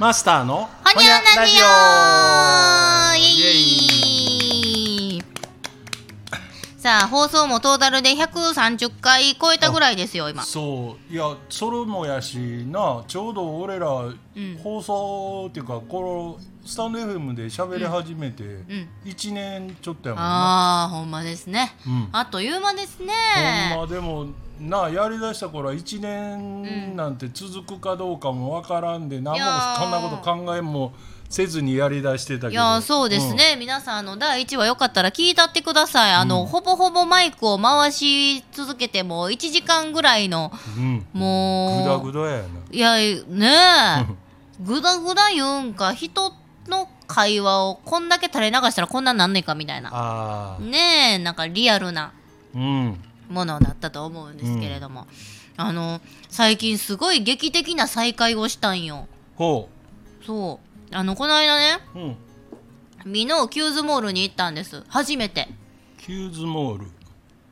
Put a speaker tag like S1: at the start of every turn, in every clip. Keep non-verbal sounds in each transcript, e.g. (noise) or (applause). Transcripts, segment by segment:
S1: マスターの
S2: ほにゃラジオイ
S1: イエ
S2: エイさあ放送もトータルで130回超えたぐらいですよ今。
S1: そう。いやそれもやしなちょうど俺ら、
S2: ん。
S1: 放送っていうかこのスタンド FM で喋り始めて
S2: ん。
S1: 1年ちょっとやもんな、
S2: あーほんまですね、
S1: うん。
S2: あっという間ですね。
S1: ほんまでもなやりだした頃は1年なんて続くかどうかもわからんで何もこんなこと考えもせずにやりだしてたけど。
S2: いやそうですね、皆さんあの第1話よかったら聞いたってください。あの、ほぼほぼマイクを回し続けても1時間ぐらいの
S1: うん、うん、
S2: もう
S1: ぐだぐだやな。い
S2: やねえ。(laughs) ぐだぐだ言うんか人の会話をこんだけ垂れ流したらこんなんなんねんかみたいな。ねえなんかリアルな
S1: うん
S2: ものだったと思うんですけれども、あの最近すごい劇的な再会をしたんよ。
S1: ほ
S2: そう。あのこの間ね
S1: ううん。
S2: ミノーキューズモールに行ったんです。初めて。
S1: キューズモール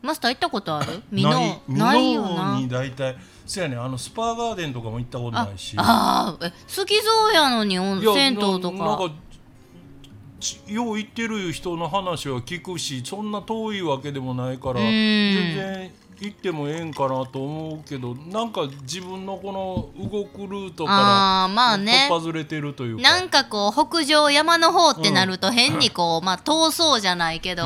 S2: マスター行ったことある？ミノ
S1: ない
S2: よ
S1: ミノ
S2: な
S1: ーに大体そやねあのスパーガーデンとかも行ったことないし。
S2: ああえ好きそうやのに銭湯とか
S1: よう行ってる人の話は聞くしそんな遠いわけでもないから
S2: うん。
S1: 全然行ってもええんかなと思うけどなんか自分のこの動くルートか
S2: あーまあ
S1: ら
S2: ね。
S1: 突破ずれてるというか。
S2: なんかこう北上山の方ってなると変にこう、まあ遠そうじゃないけど、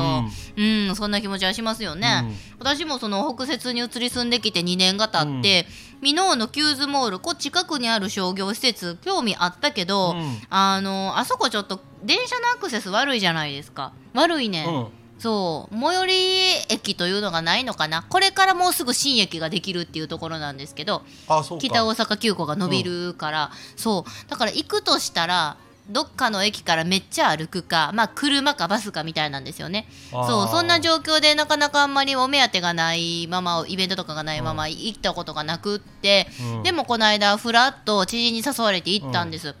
S2: うん、そんな気持ちはしますよね。私もその北摂に移り住んできて2年が経って、箕面のキューズモール、こう近くにある商業施設興味あったけど、
S1: うん。
S2: あのあそこちょっと電車のアクセス悪いじゃないですか。悪いね。
S1: うん
S2: そう。最寄り駅というのがないのかな。これからもうすぐ新駅ができるっていうところなんですけど
S1: あそうか。
S2: 北大阪急行が伸びるから、そう。だから行くとしたらどっかの駅からめっちゃ歩くか、まあ、車かバスかみたいなんですよね。そう。そんな状況でなかなかあんまりお目当てがないままイベントとかがないまま行ったことがなくって、
S1: うん。
S2: でもこの間ふらっと知人に誘われて行ったんです、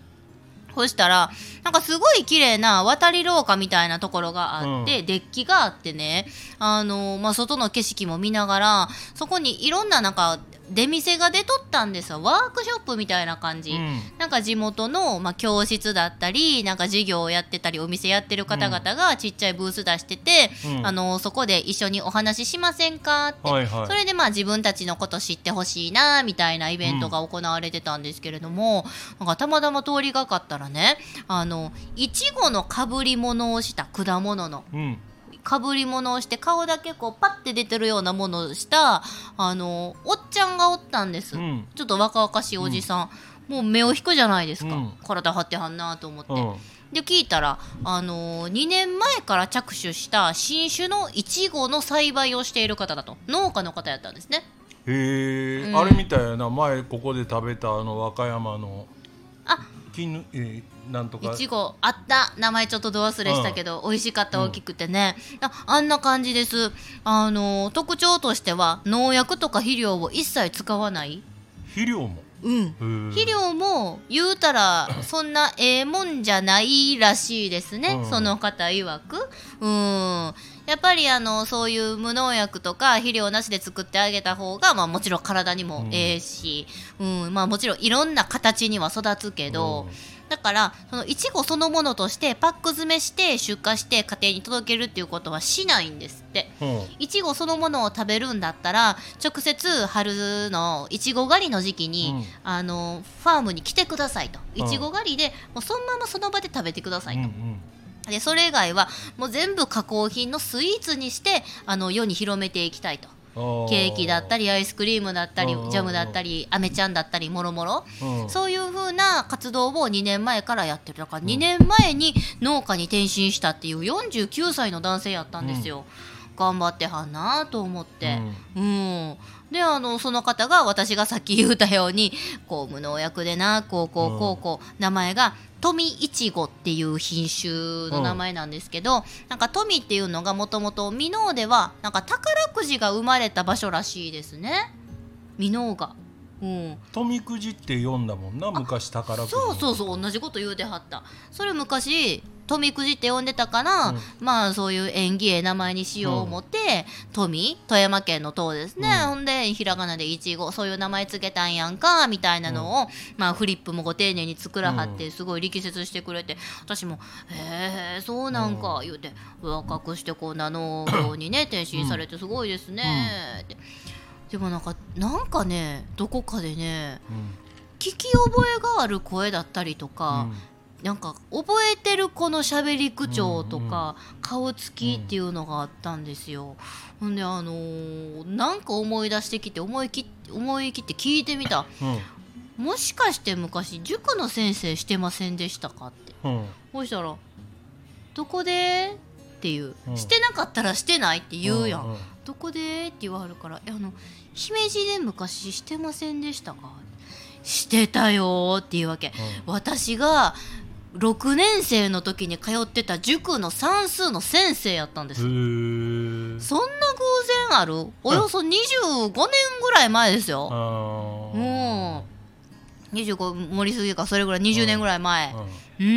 S2: そしたらなんかすごい綺麗な渡り廊下みたいなところがあって、デッキがあってね。あの、まあ、外の景色も見ながらそこにいろんななんか出店が出とったんですよ。ワークショップみたいな感じ、
S1: うん。
S2: なんか地元の、まあ、教室だったりなんか授業をやってたりお店やってる方々がちっちゃいブース出してて、
S1: うん。
S2: あのそこで一緒にお話ししませんかって、
S1: はいはい。
S2: それでまあ自分たちのこと知ってほしいなみたいなイベントが行われてたんですけれども、なんかたまたま通りがかったらねあのいちごのかぶり物をした果物の
S1: うん
S2: かぶり物をして顔だけこうパッて出てるようなものをしたあのおっちゃんがおったんです、
S1: うん。
S2: ちょっと若々しいおじさん、もう目を引くじゃないですか、
S1: うん。
S2: 体張ってはんなと思って、
S1: うん。
S2: で聞いたら、あのー2年前から着手した新種のいちごの栽培をしている方だと。農家の方やったんですね。
S1: へえ、
S2: うん。
S1: あれみたいやな。前ここで食べたあの和歌山の。
S2: あ
S1: 絹えーなんとか。
S2: いちごあった。名前ちょっとど忘れしたけど、美味しかった大きくてね、ああんな感じです。あのー特徴としては農薬とか肥料を一切使わない？
S1: 肥料も？
S2: うん。肥料も言うたらそんなええもんじゃないらしいですね、
S1: うん。
S2: その方曰く。うんやっぱりあのそういう無農薬とか肥料なしで作ってあげた方が、まあ、もちろん体にもええし、うんまあ、もちろんいろんな形には育つけど、だからそのいちごそのものとしてパック詰めして出荷して家庭に届けるっていうことはしないんですって。
S1: うん。
S2: いちごそのものを食べるんだったら直接春のいちご狩りの時期に、
S1: うん。
S2: あのファームに来てくださいと。
S1: うん。
S2: いちご狩りでもうそのままその場で食べてくださいと、
S1: うんうん
S2: でそれ以外はもう全部加工品のスイーツにしてあの世に広めていきたいと。ケーキだったりアイスクリームだったり
S1: うん
S2: ジャムだったりアメちゃんだったりもろもろ。
S1: うん。
S2: そういう風な活動を2年前からやってる。だから2年前に農家に転身したっていう49歳の男性やったんですよ。頑張ってはんなと思って、うん。であのその方が私がさっき言ったようにこう無農薬でなこうこうこうこう、名前が富いちごっていう品種の名前なんですけど、なんか富っていうのがもともと箕面ではなんか宝くじが生まれた場所らしいですね。箕面が。うん、
S1: 富くじって読んだもんな昔宝くじ
S2: そうそうそう同じこと言うてはった。それ昔富くじって呼んでたから、
S1: うん。
S2: まあそういう縁起ええ名前にしよう思って、富富山県の塔ですね、
S1: うん。
S2: ほんでひらがなでいちごそういう名前つけたんやんかみたいなのを、まあフリップもご丁寧に作らはって、
S1: うん。
S2: すごい力説してくれて私も「へえそうなんか」言うて若くしてこんな農業にね転身されてすごいですね。って。でもなんかなんかねどこかでね聞き覚えがある声だったりとか、なんか覚えてる子の喋り口調とか、顔つきっていうのがあったんですよ。ほんであのーなんか思い出してきて思い切って思い切って聞いてみた。
S1: うん。
S2: もしかして昔塾の先生してませんでしたかって。
S1: うん。
S2: そしたら「どこで?」っていう、
S1: うん。
S2: してなかったらしてないって言うやん、
S1: ん
S2: どこでって言わはるから「いやあの姫路で昔してませんでしたか?」してたよーっていうわけ、私が6年生の時に通ってた塾の算数の先生やったんです、そんな偶然ある？およそ25年ぐらい前ですよ、もう25盛りすぎかそれぐらい20年ぐらい前。
S1: うん。
S2: う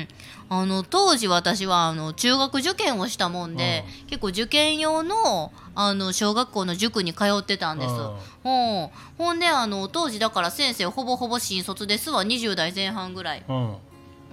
S2: ん。あの当時私はあの中学受験をしたもんで、結構受験用のあの小学校の塾に通ってたんです、ほんであの当時だから先生ほぼほぼ新卒ですわ。20代前半ぐらい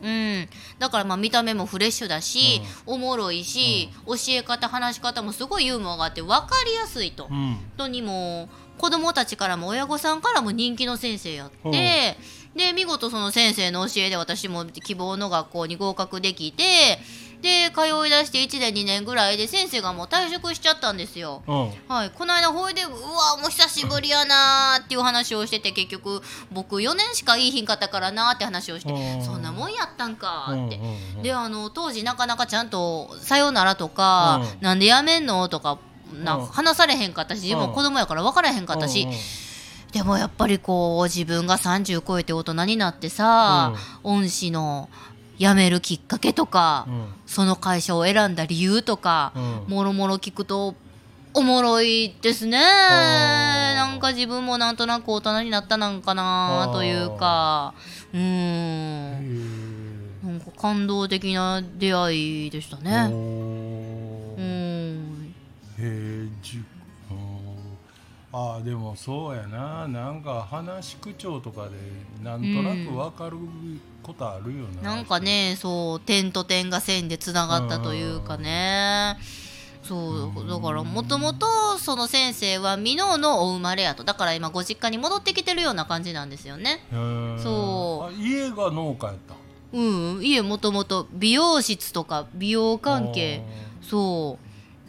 S1: うん。
S2: うん、だからまあ見た目もフレッシュだし、おもろいし、教え方話し方もすごいユーモアがあって分かりやすいと。
S1: うん。
S2: 本当にもう子供たちからも親御さんからも人気の先生やって、で見事その先生の教えで私も希望の学校に合格できてで通い出して1年2年ぐらいで先生がもう退職しちゃったんですよ。
S1: うん。
S2: はい、この間ほいでうわもう久しぶりやなーっていう話をしてて結局僕4年しかいいひんかったからなーって話をして
S1: うん。
S2: そんなもんやったんかーって。
S1: うんうんうん
S2: であの当時なかなかちゃんと「さよなら」とか「
S1: うん。
S2: なんでやめんの?」とかな話されへんかったし自分も子供やから分からへんかったし。
S1: うんうん。
S2: でもやっぱりこう自分が30超えて大人になってさ恩師の辞めるきっかけとか
S1: うん。
S2: その会社を選んだ理由とか
S1: うん。
S2: もろもろ聞くとおもろいですね。なんか自分もなんとなく大人になったなんかなというか。うーんなんか感動的な出会いでしたね。
S1: お
S2: う
S1: ー
S2: ん。
S1: へえ。じああでもそうやな。なんか話し口調とかでなんとなくわかることあるよな、
S2: なんかね、そう点と点が線でつながったというかね。そうだからもともとその先生は箕面のお生まれやと。だから今ご実家に戻ってきてるような感じなんですよね。そう。
S1: あ家が農家やった。
S2: うん、家もともと美容室とか美容関係。そ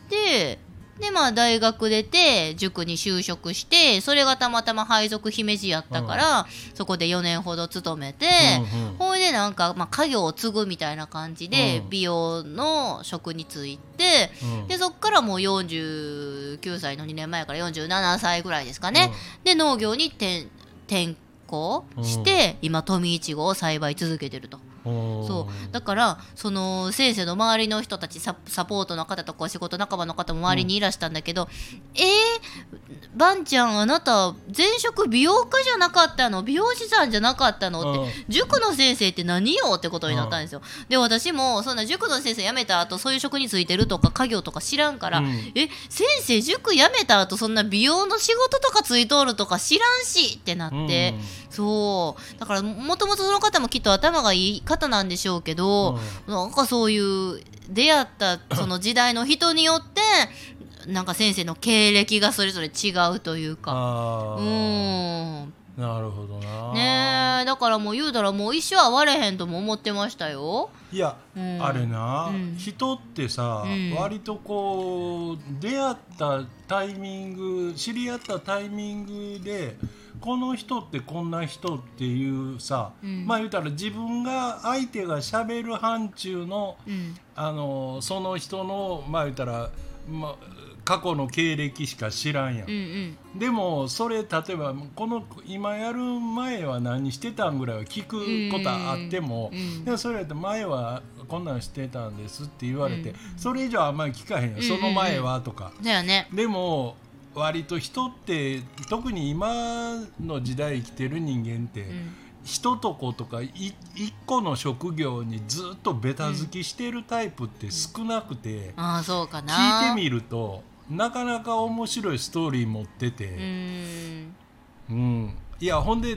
S2: う。ででまあ大学出て塾に就職してそれがたまたま配属姫路やったから、そこで4年ほど勤めて、
S1: うんうん。
S2: ほいでなんか、まあ、家業を継ぐみたいな感じで、
S1: うん。
S2: 美容の職に就いて
S1: うん。
S2: でそっからもう49歳の2年前から47歳ぐらいですかね、で農業に転転校して、今富いちごを栽培続けてると。
S1: うん。
S2: そう。だからその先生の周りの人たちササポートの方とかお仕事仲間の方も周りにいらしたんだけど「えー、ばんちゃんあなた前職美容家じゃなかったの？美容師さんじゃなかったの?」って、
S1: うん。
S2: 塾の先生って何よってことになったんですよ。で私もそんな塾の先生辞めた後そういう職に就いてるとか家業とか知らんから「
S1: うん。
S2: え先生塾辞めた後そんな美容の仕事とかついとるとか知らんし」ってなって。そう。だからもともとその方もきっと頭がいい方なんでしょうけど、なんかそういう出会ったその時代の人によってなんか先生の経歴がそれぞれ違うというか。うん。
S1: なるほどな。
S2: ねえだからもう言うたらもう一生会われへんとも思ってましたよ。
S1: いや、
S2: うん。
S1: あれな、
S2: うん。
S1: 人ってさ、
S2: うん。
S1: 割とこう出会ったタイミング知り合ったタイミングでこの人ってこんな人っていうさ、
S2: うん。
S1: まあ言うたら自分が相手がしゃべる範疇の
S2: うん。
S1: あのその人のまあ言うたら、まあ、過去の経歴しか知らんやん。
S2: うんうん。
S1: でもそれ例えばこの今やる前は何してたんぐらいは聞くことはあっても、
S2: うん。
S1: でもそれやって前はこんなんしてたんですって言われて、
S2: うん。
S1: それ以上あんまり聞かへんよ、
S2: うん。
S1: その前はとか。
S2: だよね。
S1: でも割と人って特に今の時代生きてる人間って、
S2: うん。
S1: 人とことかい一個の職業にずっとベタ好きしてるタイプって少なくて、
S2: ああそうかな。
S1: 聞いてみるとなかなか面白いストーリー持って
S2: う
S1: て、
S2: ん。
S1: うん。いやほんで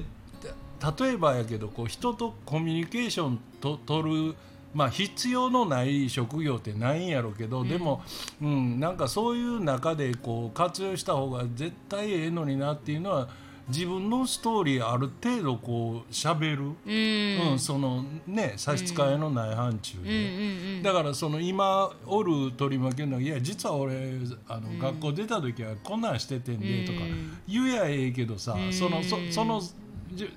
S1: 例えばやけどこう人とコミュニケーションと取るまあ必要のない職業ってないんやろうけど、でも、うん、なんかそういう中でこう活用した方が絶対ええのになっていうのは自分のストーリーある程度こう喋る、
S2: うん。
S1: うんそのね差し支えのない範疇で。
S2: うん。うん
S1: だからその今おる取り巻きのいや実は俺あの、学校出た時はこんなんしててんでとか
S2: うん
S1: 言えやええけどさ、
S2: うん。
S1: そのそその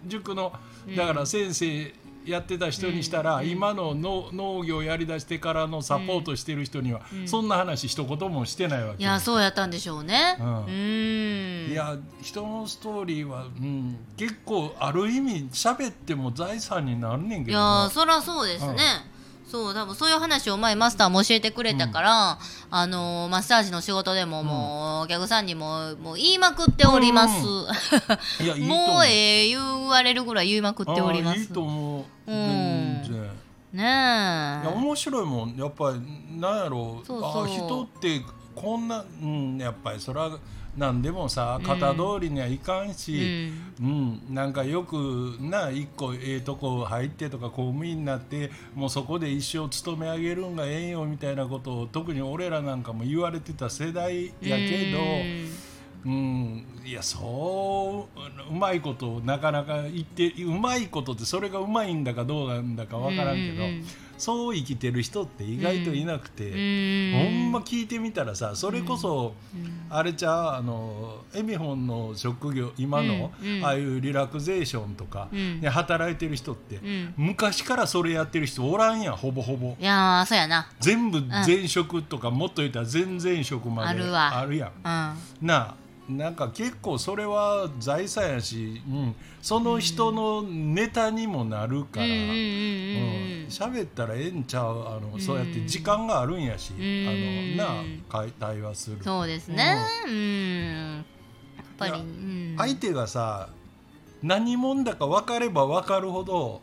S1: 塾のだから先生やってた人にしたら、今の農農業やりだしてからのサポートしてる人には、そんな話一言もしてないわけ
S2: いやそうやったんでしょうね。
S1: う
S2: うん。ん
S1: いや人のストーリーは、うん、結構ある意味喋っても財産になるねんけ
S2: い
S1: どな。
S2: やーそらそうですね、そう多分そういう話を前マスターも教えてくれたから、あのーマッサージの仕事でももう、お客さんにももう言いまくっております、(laughs)
S1: いやいいと思
S2: もうええ言われるぐらい言いまくっております。
S1: いいと思う。
S2: うん。
S1: 全然。
S2: ね
S1: いや
S2: え
S1: 面白いもん。やっぱりなんやろう。
S2: そうそう。
S1: あ人ってこんな、うん、やっぱりそれは何でもさ型通りにはいかん
S2: う
S1: し、
S2: ん
S1: うんなんかよくな一個ええとこ入ってとか公務員になってもうそこで一生勤め上げるんがええよみたいなことを特に俺らなんかも言われてた世代やけど。うん、いやそううまいことなかなか言ってうまいことってそれがうまいんだかどうなんだかわからんけど、
S2: うん
S1: そう生きてる人って意外といなくて、
S2: うん。
S1: ほんま聞いてみたらさそれこそ、あれちゃうあのエミホンの職業今の、ああいうリラクゼーションとか、
S2: うん。
S1: で働いてる人って、
S2: ん。
S1: 昔からそれやってる人おらんやんほぼほぼ。
S2: いやーそうやな。
S1: 全部前職とか、もっと言ったら前々職まで
S2: あるわ。
S1: あるやん。なあなんか結構それは財産やし、うん、その人のネタにもなるから、
S2: うんうんうん
S1: ったらええんちゃうあの、そうやって時間があるんやし、
S2: ん。
S1: あのなあ対話する。
S2: そうですね。うん。やっぱり
S1: 相手がさ何者だか分かれば分かるほど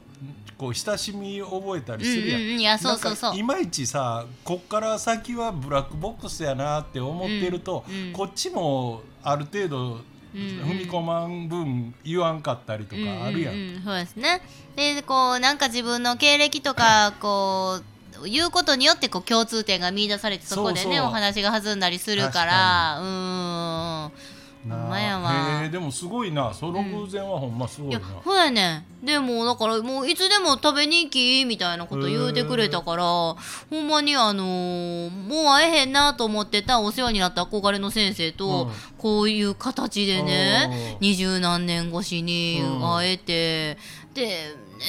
S1: こう親しみ覚えたりするやん,、
S2: うんうんうん。いやそうそうそう。
S1: いまいちさこっから先はブラックボックスやなって思ってると、
S2: うんうん。
S1: こっちもある程度踏み込まん分言わんかったりとかあるやん。
S2: うん。うんうん。そうですね。でこうなんか自分の経歴とかこう言うことによってこう共通点が見出されてそこでねお話が弾んだりするから。うーん
S1: な。あ
S2: ほんまやわ。
S1: へえでもすごいな。その偶然はほんますごいな。
S2: いや。そうやね。んでもだからもういつでも食べに行きみたいなこと言うてくれたからほんまにあのーもう会えへんなと思ってたお世話になった憧れの先生と、
S1: うん。
S2: こういう形でね
S1: うん
S2: 二十何年越しに会えて、で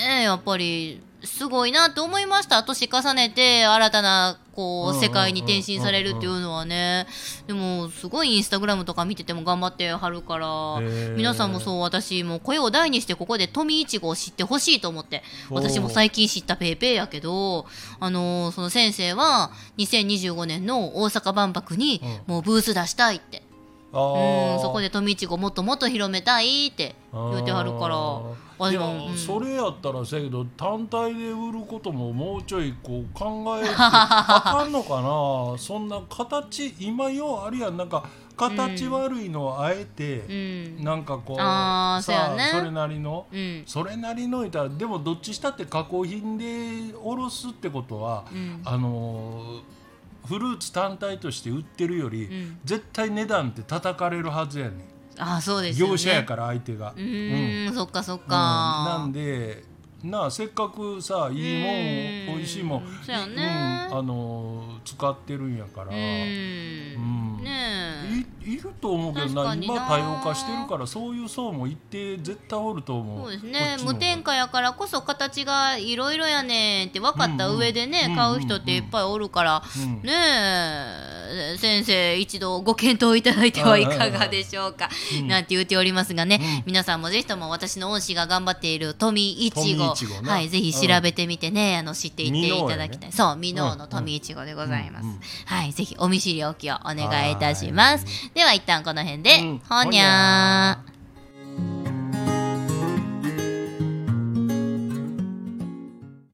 S2: ねやっぱりすごいなと思いました。年重ねて新たなこ
S1: う
S2: 世界に転身されるっていうのはね。でもすごいインスタグラムとか見てても頑張ってはるから。皆さんもそう私も声を大にしてここで富いちごを知ってほしいと思って私も最近知ったペーペーやけどあのーその先生は2025年の大阪万博に
S1: うん。
S2: もうブース出したいって。うんそこで富いちごもっともっと広めたいって言うてはるから。うん。
S1: それやったらせやけど単体で売ることももうちょいこう考えて (laughs) あかんのかな。そんな形今ようあるやん。なんか形悪いのをあえて、
S2: うん。
S1: なんかこう
S2: あーそうやね。
S1: それなりの、
S2: うん。
S1: それなりのいたらでもどっちしたって加工品で卸すってことは、
S2: うん。
S1: あのーフルーツ単体として売ってるより、
S2: ん。
S1: 絶対値段って叩かれるはずやねん。
S2: ああそうですよね。
S1: 業者やから相手が。
S2: うーんそっかそっ
S1: うん。
S2: か、
S1: なんでなあせっかくさいいも
S2: うん
S1: ん美味しいもん
S2: ね。
S1: うんあのー使ってるんやから、
S2: うん。
S1: うん。
S2: ね
S1: いいると思うけど
S2: 確
S1: な。今多様化してるからそういう層も一定絶対おると思う。
S2: そうです
S1: こ
S2: ね無添加やからこそ形がいろいろやねんって分かった上でね、
S1: うんうん
S2: 買う人っていっぱいおるから、
S1: うん
S2: ねえ先生一度ご検討いただいてはいかがでしょうか、なんて言っておりますがね、
S1: うん
S2: 皆さんもぜひとも私の恩師が頑張っている富いちごはいぜひ調べてみてね、あの知っていっていただきたい、
S1: ね
S2: そう箕面の富いちごでございます、
S1: うんうん
S2: はいぜひお見知りおきをお願いいたしますでは一旦この辺で、
S1: うん。
S2: ほにゃー